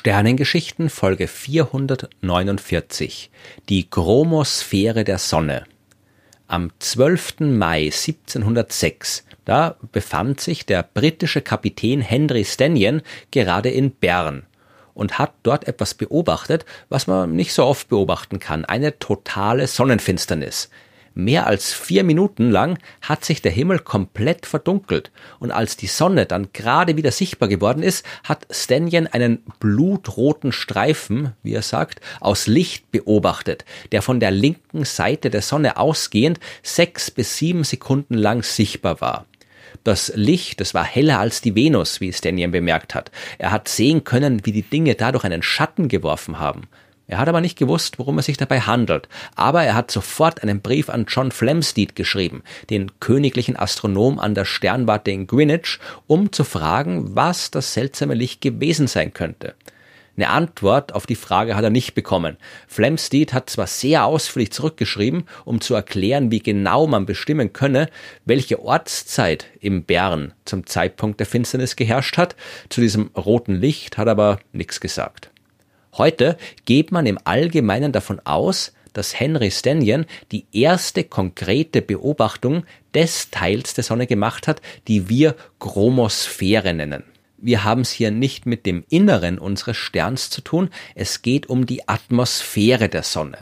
Sternengeschichten Folge 449 Die Chromosphäre der Sonne Am 12. Mai 1706 da befand sich der britische Kapitän Henry Stanyan gerade in Bern und hat dort etwas beobachtet, was man nicht so oft beobachten kann, eine totale Sonnenfinsternis. Mehr als vier Minuten lang hat sich der Himmel komplett verdunkelt, und als die Sonne dann gerade wieder sichtbar geworden ist, hat Stanyan einen blutroten Streifen, wie er sagt, aus Licht beobachtet, der von der linken Seite der Sonne ausgehend sechs bis sieben Sekunden lang sichtbar war. Das Licht, das war heller als die Venus, wie Stanyan bemerkt hat. Er hat sehen können, wie die Dinge dadurch einen Schatten geworfen haben. Er hat aber nicht gewusst, worum es sich dabei handelt. Aber er hat sofort einen Brief an John Flamsteed geschrieben, den königlichen Astronom an der Sternwarte in Greenwich, um zu fragen, was das seltsame Licht gewesen sein könnte. Eine Antwort auf die Frage hat er nicht bekommen. Flamsteed hat zwar sehr ausführlich zurückgeschrieben, um zu erklären, wie genau man bestimmen könne, welche Ortszeit im Bern zum Zeitpunkt der Finsternis geherrscht hat. Zu diesem roten Licht hat er aber nichts gesagt. Heute geht man im Allgemeinen davon aus, dass Henry Stanyan die erste konkrete Beobachtung des Teils der Sonne gemacht hat, die wir Chromosphäre nennen. Wir haben es hier nicht mit dem Inneren unseres Sterns zu tun, es geht um die Atmosphäre der Sonne.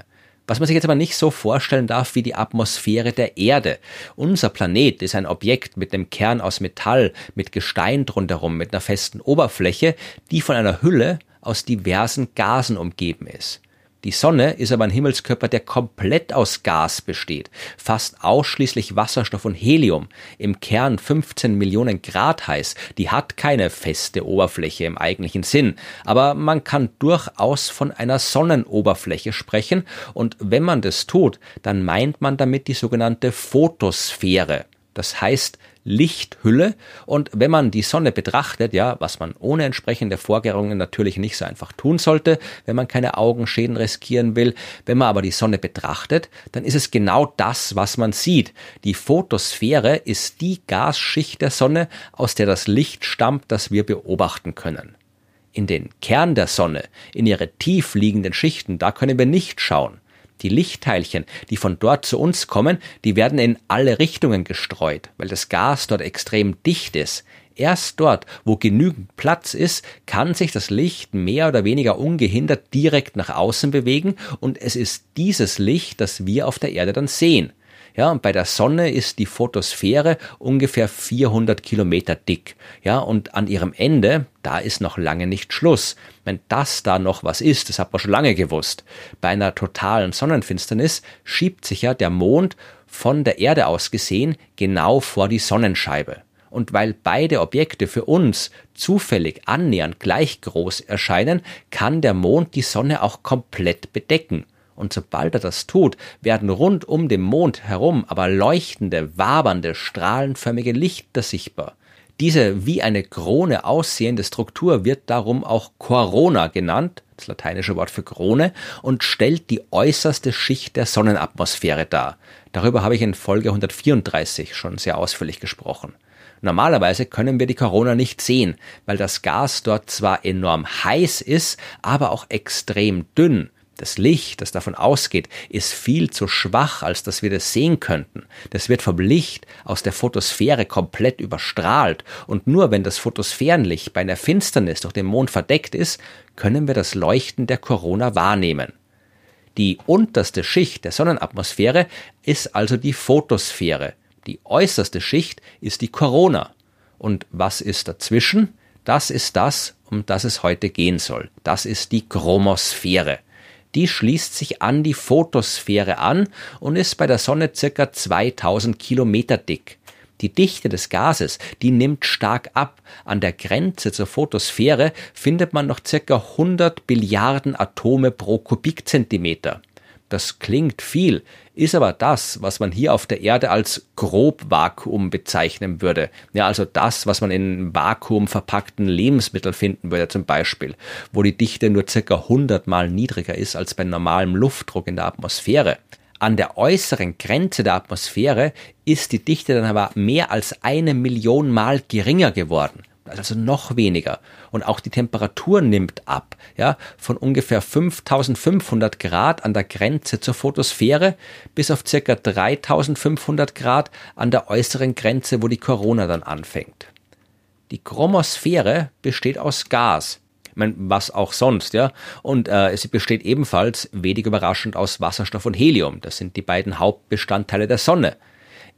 Was man sich jetzt aber nicht so vorstellen darf wie die Atmosphäre der Erde. Unser Planet ist ein Objekt mit dem Kern aus Metall, mit Gestein drumherum, mit einer festen Oberfläche, die von einer Hülle aus diversen Gasen umgeben ist. Die Sonne ist aber ein Himmelskörper, der komplett aus Gas besteht, fast ausschließlich Wasserstoff und Helium, im Kern 15 Millionen Grad heiß, die hat keine feste Oberfläche im eigentlichen Sinn, aber man kann durchaus von einer Sonnenoberfläche sprechen und wenn man das tut, dann meint man damit die sogenannte Photosphäre. Das heißt Lichthülle und wenn man die Sonne betrachtet, ja, was man ohne entsprechende Vorkehrungen natürlich nicht so einfach tun sollte, wenn man keine Augenschäden riskieren will, wenn man aber die Sonne betrachtet, dann ist es genau das, was man sieht. Die Photosphäre ist die Gasschicht der Sonne, aus der das Licht stammt, das wir beobachten können. In den Kern der Sonne, in ihre tief liegenden Schichten, da können wir nicht schauen. Die Lichtteilchen, die von dort zu uns kommen, die werden in alle Richtungen gestreut, weil das Gas dort extrem dicht ist. Erst dort, wo genügend Platz ist, kann sich das Licht mehr oder weniger ungehindert direkt nach außen bewegen und es ist dieses Licht, das wir auf der Erde dann sehen. Ja, und bei der Sonne ist die Photosphäre ungefähr 400 Kilometer dick. Ja, und an ihrem Ende, da ist noch lange nicht Schluss. Wenn das da noch was ist, das hat man schon lange gewusst. Bei einer totalen Sonnenfinsternis schiebt sich ja der Mond von der Erde aus gesehen genau vor die Sonnenscheibe. Und weil beide Objekte für uns zufällig annähernd gleich groß erscheinen, kann der Mond die Sonne auch komplett bedecken. Und sobald er das tut, werden rund um den Mond herum aber leuchtende, wabernde, strahlenförmige Lichter sichtbar. Diese wie eine Krone aussehende Struktur wird darum auch Corona genannt, das lateinische Wort für Krone, und stellt die äußerste Schicht der Sonnenatmosphäre dar. Darüber habe ich in Folge 134 schon sehr ausführlich gesprochen. Normalerweise können wir die Corona nicht sehen, weil das Gas dort zwar enorm heiß ist, aber auch extrem dünn. Das Licht, das davon ausgeht, ist viel zu schwach, als dass wir das sehen könnten. Das wird vom Licht aus der Photosphäre komplett überstrahlt und nur wenn das Photosphärenlicht bei einer Finsternis durch den Mond verdeckt ist, können wir das Leuchten der Corona wahrnehmen. Die unterste Schicht der Sonnenatmosphäre ist also die Photosphäre. Die äußerste Schicht ist die Corona. Und was ist dazwischen? Das ist das, um das es heute gehen soll. Das ist die Chromosphäre die schließt sich an die Photosphäre an und ist bei der Sonne circa 2000 Kilometer dick. Die Dichte des Gases, die nimmt stark ab. An der Grenze zur Photosphäre findet man noch circa 100 Billiarden Atome pro Kubikzentimeter. Das klingt viel, ist aber das, was man hier auf der Erde als Grobvakuum bezeichnen würde. Ja, also das, was man in Vakuum verpackten Lebensmitteln finden würde zum Beispiel, wo die Dichte nur circa 100 mal niedriger ist als bei normalem Luftdruck in der Atmosphäre. An der äußeren Grenze der Atmosphäre ist die Dichte dann aber mehr als eine Million Mal geringer geworden. Also noch weniger. Und auch die Temperatur nimmt ab, ja, von ungefähr 5500 Grad an der Grenze zur Photosphäre bis auf circa 3500 Grad an der äußeren Grenze, wo die Corona dann anfängt. Die Chromosphäre besteht aus Gas. Ich meine, was auch sonst, ja. Und äh, sie besteht ebenfalls, wenig überraschend, aus Wasserstoff und Helium. Das sind die beiden Hauptbestandteile der Sonne.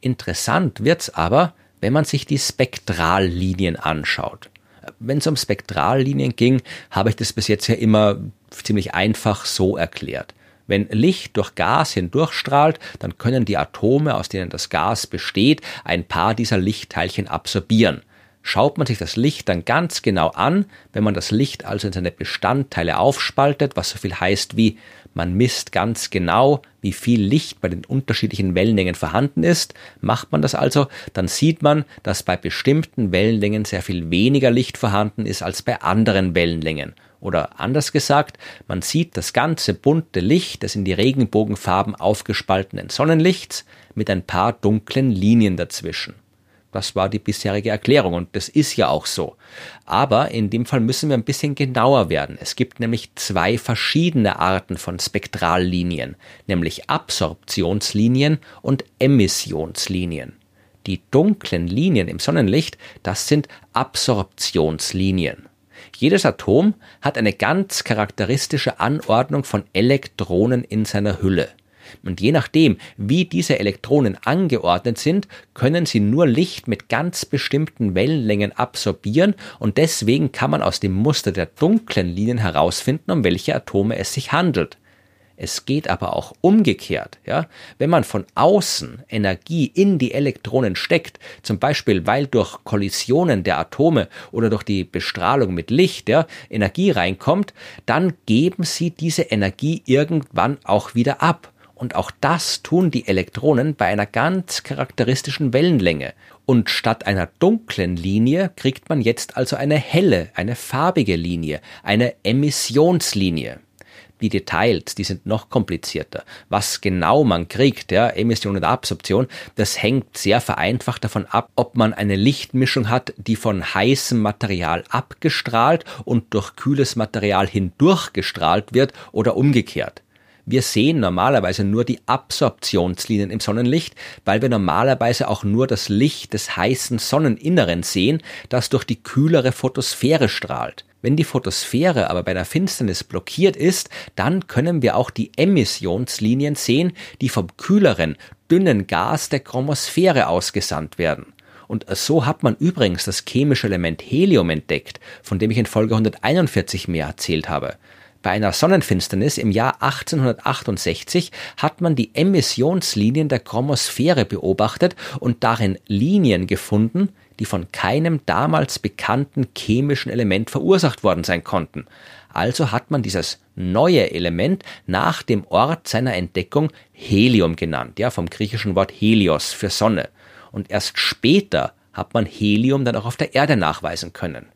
Interessant wird's aber, wenn man sich die Spektrallinien anschaut. Wenn es um Spektrallinien ging, habe ich das bis jetzt ja immer ziemlich einfach so erklärt. Wenn Licht durch Gas hindurchstrahlt, dann können die Atome, aus denen das Gas besteht, ein paar dieser Lichtteilchen absorbieren. Schaut man sich das Licht dann ganz genau an, wenn man das Licht also in seine Bestandteile aufspaltet, was so viel heißt wie man misst ganz genau, wie viel Licht bei den unterschiedlichen Wellenlängen vorhanden ist. Macht man das also, dann sieht man, dass bei bestimmten Wellenlängen sehr viel weniger Licht vorhanden ist als bei anderen Wellenlängen. Oder anders gesagt, man sieht das ganze bunte Licht des in die Regenbogenfarben aufgespaltenen Sonnenlichts mit ein paar dunklen Linien dazwischen. Das war die bisherige Erklärung und das ist ja auch so. Aber in dem Fall müssen wir ein bisschen genauer werden. Es gibt nämlich zwei verschiedene Arten von Spektrallinien, nämlich Absorptionslinien und Emissionslinien. Die dunklen Linien im Sonnenlicht, das sind Absorptionslinien. Jedes Atom hat eine ganz charakteristische Anordnung von Elektronen in seiner Hülle. Und je nachdem, wie diese Elektronen angeordnet sind, können sie nur Licht mit ganz bestimmten Wellenlängen absorbieren und deswegen kann man aus dem Muster der dunklen Linien herausfinden, um welche Atome es sich handelt. Es geht aber auch umgekehrt, ja. Wenn man von außen Energie in die Elektronen steckt, zum Beispiel weil durch Kollisionen der Atome oder durch die Bestrahlung mit Licht, ja, Energie reinkommt, dann geben sie diese Energie irgendwann auch wieder ab. Und auch das tun die Elektronen bei einer ganz charakteristischen Wellenlänge. Und statt einer dunklen Linie kriegt man jetzt also eine helle, eine farbige Linie, eine Emissionslinie. Die Details, die sind noch komplizierter. Was genau man kriegt, ja, Emission und Absorption, das hängt sehr vereinfacht davon ab, ob man eine Lichtmischung hat, die von heißem Material abgestrahlt und durch kühles Material hindurchgestrahlt wird oder umgekehrt. Wir sehen normalerweise nur die Absorptionslinien im Sonnenlicht, weil wir normalerweise auch nur das Licht des heißen Sonneninneren sehen, das durch die kühlere Photosphäre strahlt. Wenn die Photosphäre aber bei der Finsternis blockiert ist, dann können wir auch die Emissionslinien sehen, die vom kühleren, dünnen Gas der Chromosphäre ausgesandt werden. Und so hat man übrigens das chemische Element Helium entdeckt, von dem ich in Folge 141 mehr erzählt habe. Bei einer Sonnenfinsternis im Jahr 1868 hat man die Emissionslinien der Chromosphäre beobachtet und darin Linien gefunden, die von keinem damals bekannten chemischen Element verursacht worden sein konnten. Also hat man dieses neue Element nach dem Ort seiner Entdeckung Helium genannt, ja, vom griechischen Wort Helios für Sonne. Und erst später hat man Helium dann auch auf der Erde nachweisen können.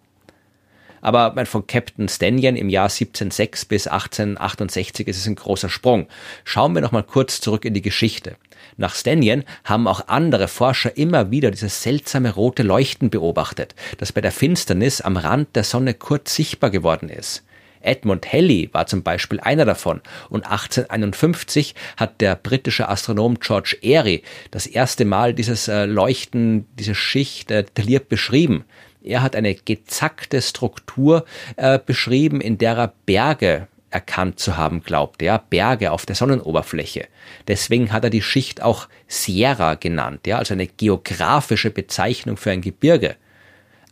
Aber von Captain Stanyan im Jahr 1706 bis 1868 ist es ein großer Sprung. Schauen wir noch mal kurz zurück in die Geschichte. Nach Stanyan haben auch andere Forscher immer wieder dieses seltsame rote Leuchten beobachtet, das bei der Finsternis am Rand der Sonne kurz sichtbar geworden ist. Edmund Halley war zum Beispiel einer davon und 1851 hat der britische Astronom George Airy das erste Mal dieses äh, Leuchten, diese Schicht äh, detailliert beschrieben. Er hat eine gezackte Struktur äh, beschrieben, in der er Berge erkannt zu haben glaubte, ja, Berge auf der Sonnenoberfläche. Deswegen hat er die Schicht auch Sierra genannt, ja, also eine geografische Bezeichnung für ein Gebirge.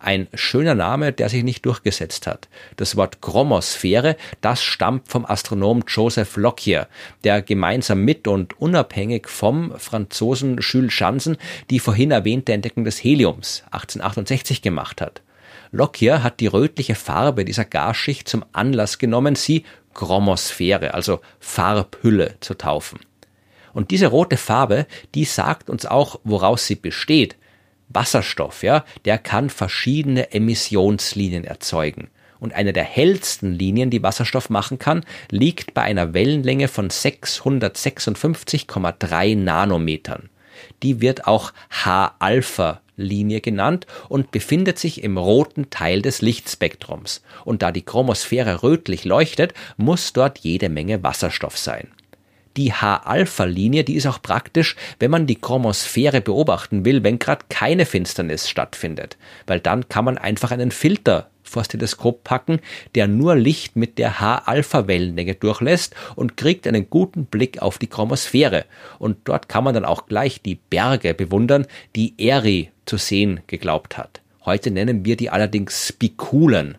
Ein schöner Name, der sich nicht durchgesetzt hat. Das Wort Chromosphäre, das stammt vom Astronom Joseph Lockyer, der gemeinsam mit und unabhängig vom Franzosen Jules Janssen die vorhin erwähnte Entdeckung des Heliums 1868 gemacht hat. Lockyer hat die rötliche Farbe dieser Gasschicht zum Anlass genommen, sie Chromosphäre, also Farbhülle, zu taufen. Und diese rote Farbe, die sagt uns auch, woraus sie besteht. Wasserstoff, ja, der kann verschiedene Emissionslinien erzeugen. Und eine der hellsten Linien, die Wasserstoff machen kann, liegt bei einer Wellenlänge von 656,3 Nanometern. die wird auch H-Alpha Linie genannt und befindet sich im roten Teil des Lichtspektrums. Und da die Chromosphäre rötlich leuchtet, muss dort jede Menge Wasserstoff sein. Die H-Alpha-Linie, die ist auch praktisch, wenn man die Chromosphäre beobachten will, wenn gerade keine Finsternis stattfindet, weil dann kann man einfach einen Filter vors Teleskop packen, der nur Licht mit der H-Alpha-Wellenlänge durchlässt und kriegt einen guten Blick auf die Chromosphäre. Und dort kann man dann auch gleich die Berge bewundern, die Eri zu sehen geglaubt hat. Heute nennen wir die allerdings Spikulen.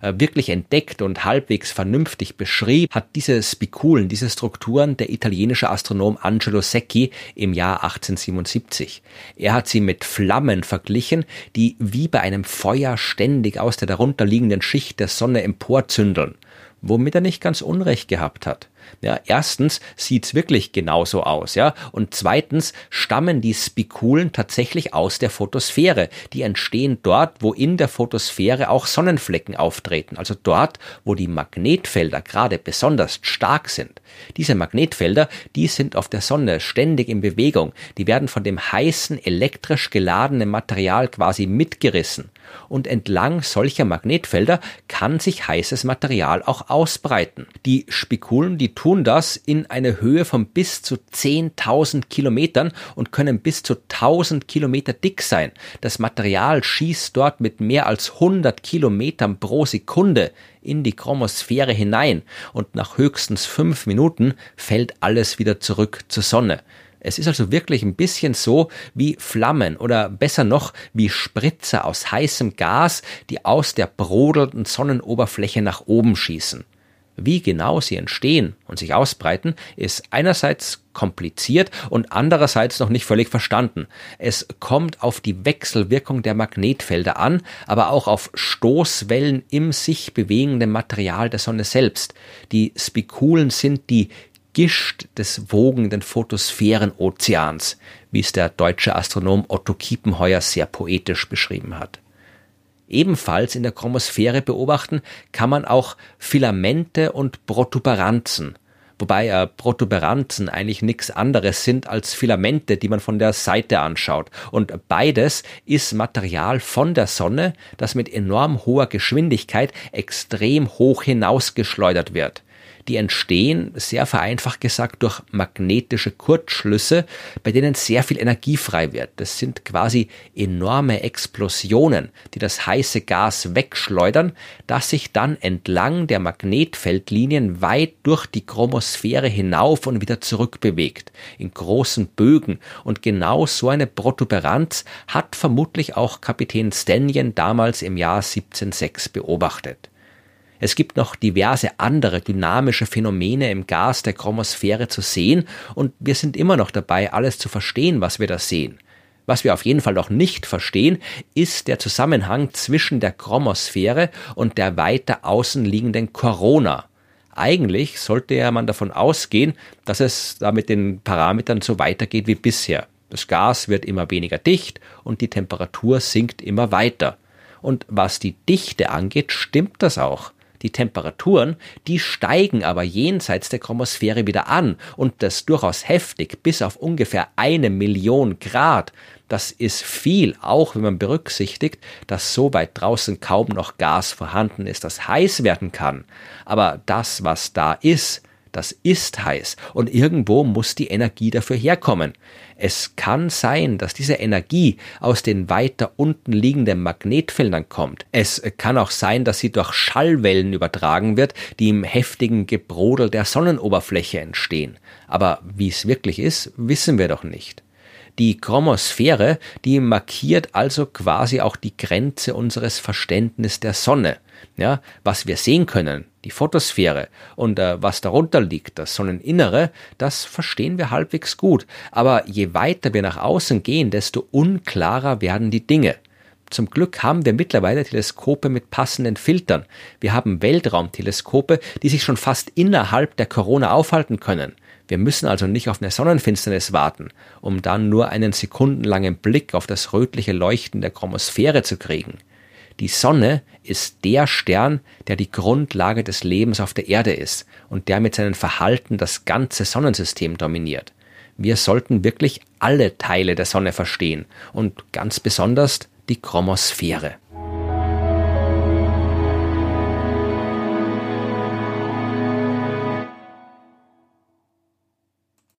Äh, wirklich entdeckt und halbwegs vernünftig beschrieb, hat diese Spikulen, diese Strukturen der italienische Astronom Angelo Secchi im Jahr 1877. Er hat sie mit Flammen verglichen, die wie bei einem Feuer ständig aus der darunterliegenden Schicht der Sonne emporzündeln womit er nicht ganz Unrecht gehabt hat. Ja, erstens sieht's wirklich genauso aus, ja, und zweitens stammen die Spikulen tatsächlich aus der Photosphäre. Die entstehen dort, wo in der Photosphäre auch Sonnenflecken auftreten, also dort, wo die Magnetfelder gerade besonders stark sind. Diese Magnetfelder, die sind auf der Sonne ständig in Bewegung, die werden von dem heißen elektrisch geladenen Material quasi mitgerissen und entlang solcher Magnetfelder kann sich heißes Material auch ausbreiten. Die Spikulen, die tun das in eine Höhe von bis zu 10.000 Kilometern und können bis zu 1000 Kilometer dick sein. Das Material schießt dort mit mehr als 100 Kilometern pro Sekunde in die Chromosphäre hinein und nach höchstens fünf Minuten fällt alles wieder zurück zur Sonne. Es ist also wirklich ein bisschen so wie Flammen oder besser noch wie Spritzer aus heißem Gas, die aus der brodelnden Sonnenoberfläche nach oben schießen. Wie genau sie entstehen und sich ausbreiten, ist einerseits kompliziert und andererseits noch nicht völlig verstanden. Es kommt auf die Wechselwirkung der Magnetfelder an, aber auch auf Stoßwellen im sich bewegenden Material der Sonne selbst. Die Spikulen sind die Gischt des wogenden Photosphärenozeans, wie es der deutsche Astronom Otto Kiepenheuer sehr poetisch beschrieben hat. Ebenfalls in der Chromosphäre beobachten kann man auch Filamente und Protuberanzen, wobei äh, Protuberanzen eigentlich nichts anderes sind als Filamente, die man von der Seite anschaut. Und beides ist Material von der Sonne, das mit enorm hoher Geschwindigkeit extrem hoch hinausgeschleudert wird die entstehen, sehr vereinfacht gesagt, durch magnetische Kurzschlüsse, bei denen sehr viel Energie frei wird. Das sind quasi enorme Explosionen, die das heiße Gas wegschleudern, das sich dann entlang der Magnetfeldlinien weit durch die Chromosphäre hinauf und wieder zurück bewegt, in großen Bögen. Und genau so eine Protuberanz hat vermutlich auch Kapitän Stenjen damals im Jahr 1706 beobachtet. Es gibt noch diverse andere dynamische Phänomene im Gas der Chromosphäre zu sehen und wir sind immer noch dabei, alles zu verstehen, was wir da sehen. Was wir auf jeden Fall noch nicht verstehen, ist der Zusammenhang zwischen der Chromosphäre und der weiter außen liegenden Corona. Eigentlich sollte ja man davon ausgehen, dass es da mit den Parametern so weitergeht wie bisher. Das Gas wird immer weniger dicht und die Temperatur sinkt immer weiter. Und was die Dichte angeht, stimmt das auch. Die Temperaturen, die steigen aber jenseits der Chromosphäre wieder an und das durchaus heftig bis auf ungefähr eine Million Grad. Das ist viel, auch wenn man berücksichtigt, dass so weit draußen kaum noch Gas vorhanden ist, das heiß werden kann. Aber das, was da ist, das ist heiß und irgendwo muss die Energie dafür herkommen. Es kann sein, dass diese Energie aus den weiter unten liegenden Magnetfeldern kommt. Es kann auch sein, dass sie durch Schallwellen übertragen wird, die im heftigen Gebrodel der Sonnenoberfläche entstehen. Aber wie es wirklich ist, wissen wir doch nicht. Die Chromosphäre, die markiert also quasi auch die Grenze unseres Verständnisses der Sonne. Ja, was wir sehen können, die Photosphäre und äh, was darunter liegt, das Sonneninnere, das verstehen wir halbwegs gut. Aber je weiter wir nach außen gehen, desto unklarer werden die Dinge. Zum Glück haben wir mittlerweile Teleskope mit passenden Filtern. Wir haben Weltraumteleskope, die sich schon fast innerhalb der Corona aufhalten können. Wir müssen also nicht auf eine Sonnenfinsternis warten, um dann nur einen sekundenlangen Blick auf das rötliche Leuchten der Chromosphäre zu kriegen. Die Sonne ist der Stern, der die Grundlage des Lebens auf der Erde ist und der mit seinem Verhalten das ganze Sonnensystem dominiert. wir sollten wirklich alle Teile der Sonne verstehen und ganz besonders die Chromosphäre.